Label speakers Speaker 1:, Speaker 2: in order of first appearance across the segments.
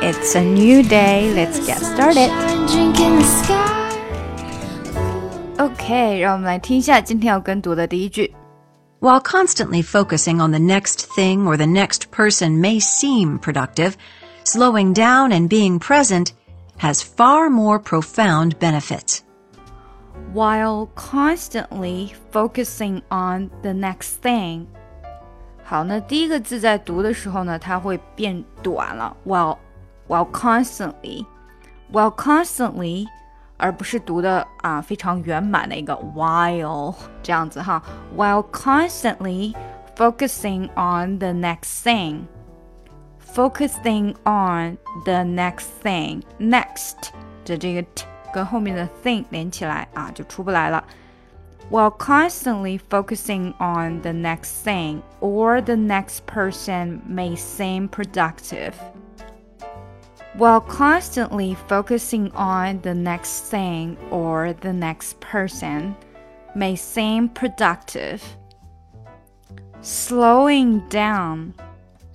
Speaker 1: It's a new day. Let's get started. OK，让我们来听一下今天要跟读的第一句。
Speaker 2: While constantly focusing on the next thing or the next person may seem productive, slowing down and being present has far more profound benefits.
Speaker 1: While constantly focusing on the next thing. 好，那第一个字在读的时候呢，它会变短了。While while constantly while constantly，而不是读的啊非常圆满的一个 while 这样子哈。While constantly focusing on the next thing。focusing on the next thing. Next 的这个 t 跟后面的 thing 连起来啊，就出不来了。 While constantly focusing on the next thing or the next person may seem productive. While constantly focusing on the next thing or the next person may seem productive. Slowing down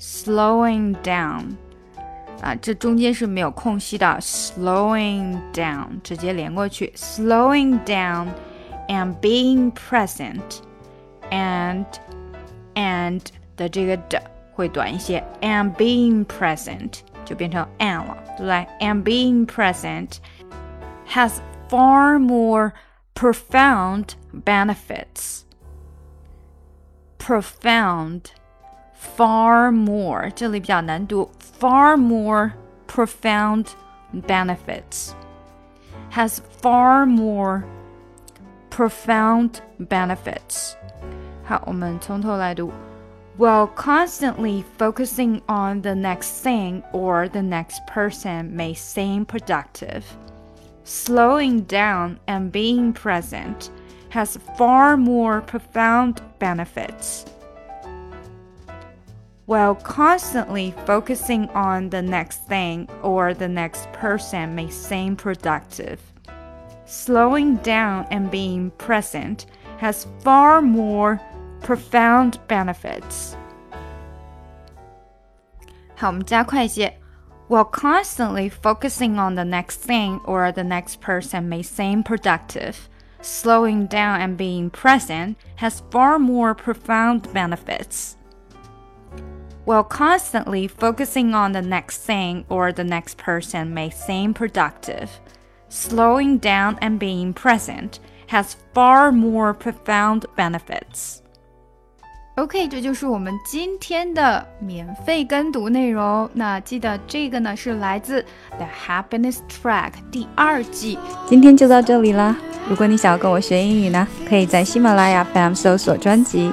Speaker 1: slowing down 啊，这中间是没有空隙的，slowing down 直接连过去，slowing down and being present and and 的这个的会短一些，and being present 就变成 and 了，对不对？and being present has far more profound benefits. Profound far more，这里比较难读，far more profound benefits has far more profound benefits. 好，我们从头来读。While constantly focusing on the next thing or the next person may seem productive, slowing down and being present has far more profound benefits while constantly focusing on the next thing or the next person may seem productive. Slowing down and being present has far more profound benefits. 好，我们加快一些。While constantly focusing on the next thing or the next person may seem productive, slowing down and being present has far more profound benefits while constantly focusing on the next thing or the next person may seem productive. Slowing down and being present has far more profound benefits. OK，这就是我们今天的免费跟读内容。那记得这个呢是来自 The Happiness Track 第二季。
Speaker 3: 今天就到这里啦！如果你想要跟我学英语呢，可以在喜马拉雅 FM 搜索专辑。